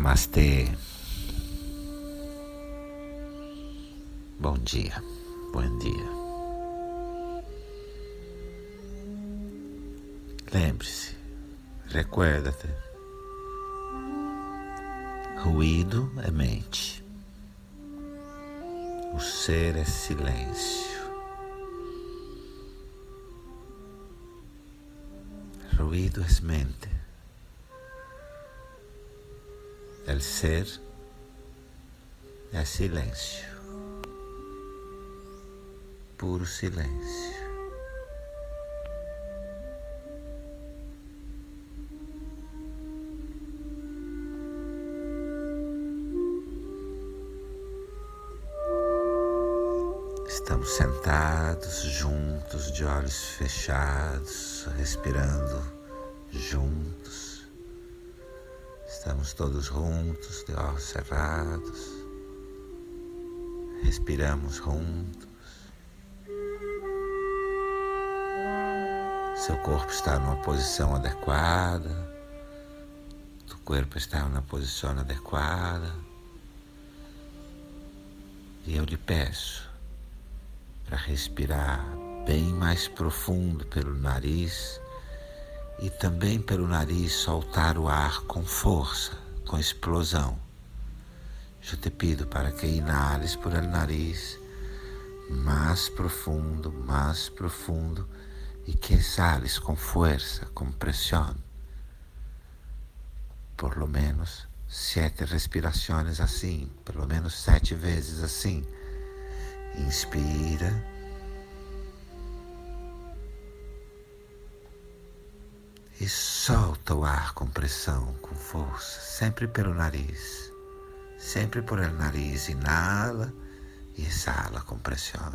Namastê. Bom dia, bom dia. Lembre-se, recuerda-te. Ruído é mente. O ser é silêncio. Ruído é mente. Ser é silêncio, puro silêncio. Estamos sentados juntos, de olhos fechados, respirando juntos. Estamos todos juntos, de olhos cerrados. Respiramos juntos. Seu corpo está numa posição adequada. O corpo está na posição adequada. E eu lhe peço para respirar bem mais profundo pelo nariz e também pelo nariz soltar o ar com força, com explosão. Eu te pido para que inales por el nariz mais profundo, mais profundo e que exhales com força, com pressão. Por lo menos sete respirações assim, pelo menos sete vezes assim. Inspira. E solta o ar com pressão, com força, sempre pelo nariz. Sempre por el nariz, inala e exala com pressão.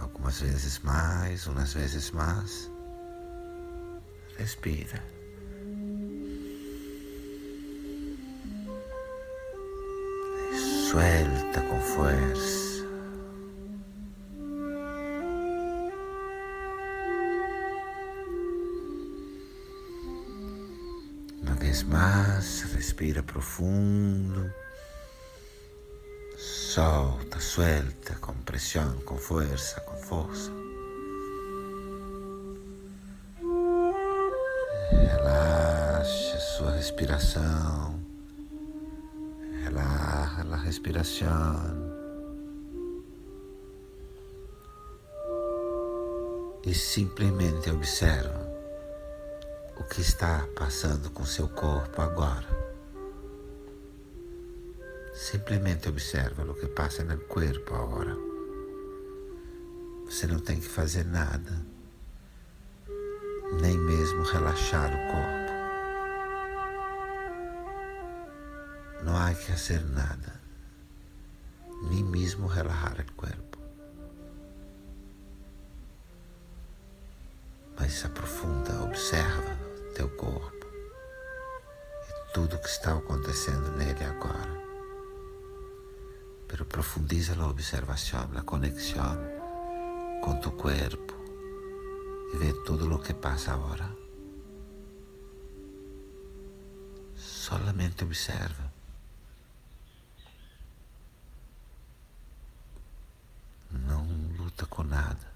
Algumas vezes mais, umas vezes mais. Respira. E suelta com força. Vez mais, respira profundo. Solta, suelta com pressão, com força, com força. Relaxe sua respiração. Relaxa a respiração. E simplesmente observa o que está passando com seu corpo agora. Simplesmente observa o que passa no corpo agora. Você não tem que fazer nada, nem mesmo relaxar o corpo. Não há que fazer nada, nem mesmo relaxar o corpo. Mas aprofunda, observa teu corpo e tudo o que está acontecendo nele agora. Pero profundiza a observação, a conexão com tu corpo e vê tudo o que passa agora. Solamente observa. Não luta com nada.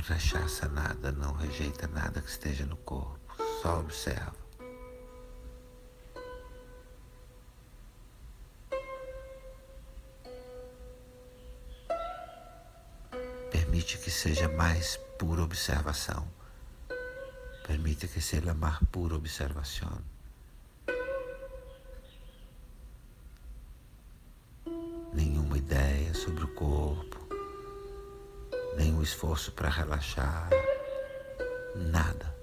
Rechaça nada, não rejeita nada que esteja no corpo, só observa. Permite que seja mais pura observação. Permite que seja mais pura observação. Nenhuma ideia sobre o corpo nenhum esforço para relaxar, nada.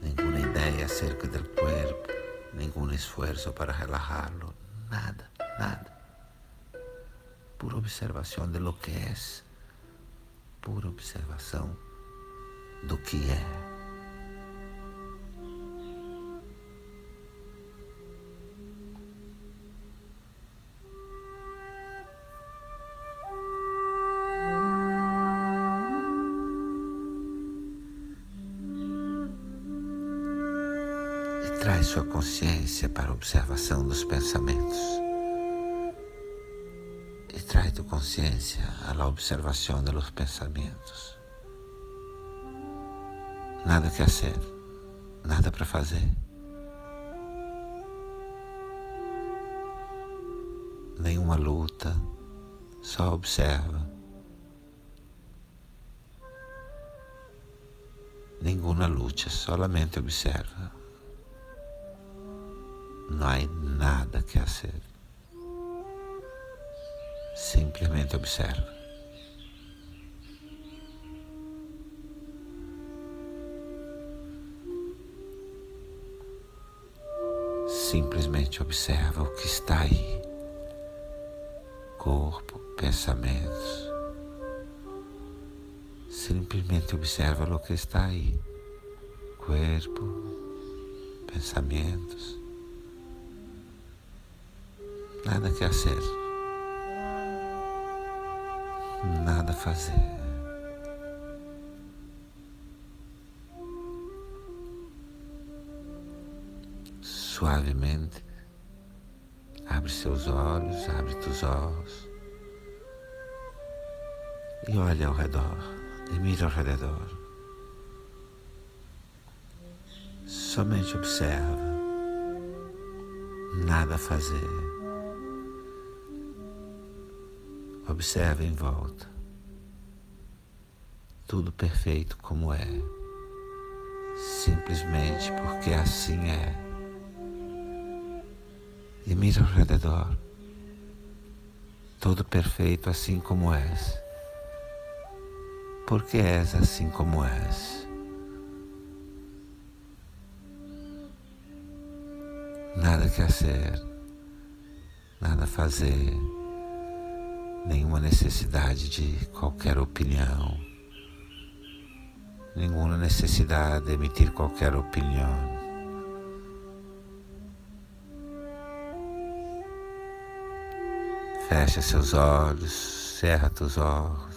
Nenhuma ideia acerca do corpo, nenhum esforço para relajarlo, nada, nada. Pura observação de lo que é, pura observação do que é. Traz sua consciência para a observação dos pensamentos. E traz tu consciência à observação dos pensamentos. Nada que fazer, nada para fazer. Nenhuma luta, só observa. Nenhuma luta, solamente observa. Não há nada que fazer. Simplesmente observa. Simplesmente observa o que está aí. Corpo, pensamentos. Simplesmente observa o que está aí. Corpo, pensamentos. Nada que fazer. Nada fazer. suavemente. Abre seus olhos, abre teus olhos e olha ao redor, e mira ao redor. Somente observa, nada a fazer. Observa em volta, tudo perfeito como é, simplesmente porque assim é. E mira ao redor, todo perfeito assim como és. Porque és assim como és. Nada que fazer, nada fazer, nenhuma necessidade de qualquer opinião, nenhuma necessidade de emitir qualquer opinião. Fecha seus olhos, cerra teus olhos.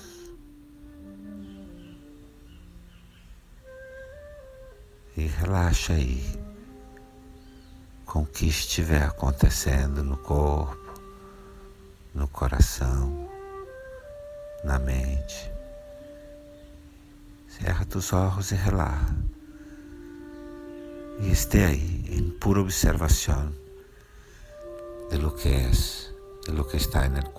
E relaxa aí com o que estiver acontecendo no corpo, no coração, na mente. Cerra teus olhos e relaxa. E esteja aí em pura observação de lo que és de lo que está en el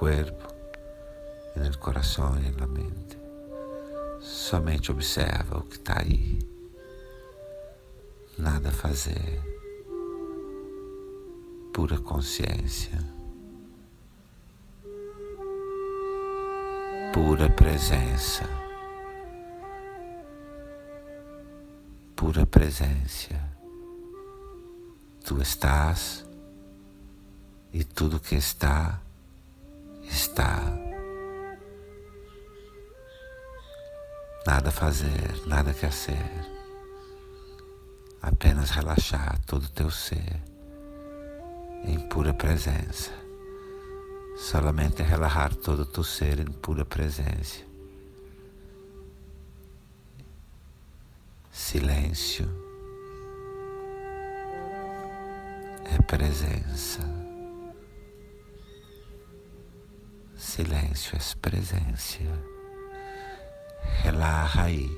corazón y en la mente. Somente observa o que está aí. Nada a fazer. Pura consciência. Pura presença. Pura presença. Tu estás e tudo que está, está. Nada a fazer, nada que ser. Apenas relaxar todo o teu ser em pura presença. Solamente relaxar todo o teu ser em pura presença. Silêncio é presença. silêncio é presença. Relaxa aí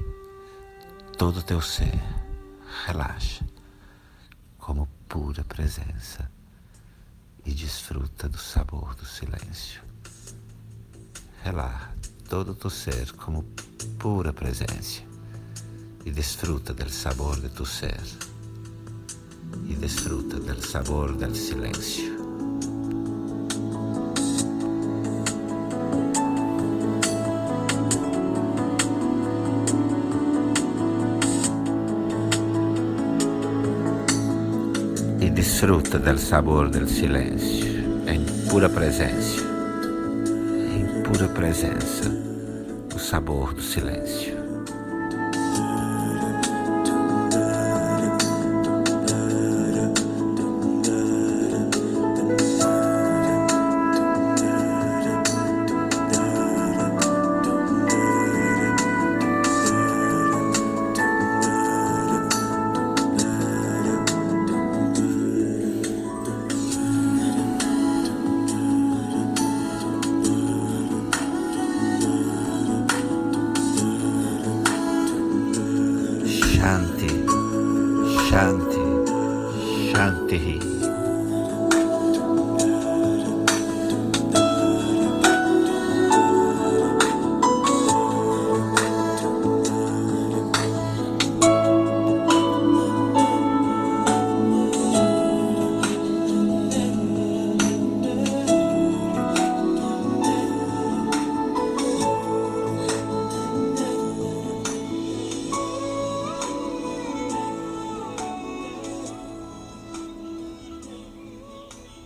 todo teu ser. Relaxa como pura presença e desfruta do sabor silêncio. Relaxa todo o teu ser como pura presença e desfruta do sabor de tu ser e desfruta do sabor do silêncio. disfruta del sabor del silêncio pura presença, em pura presença, o sabor do silêncio.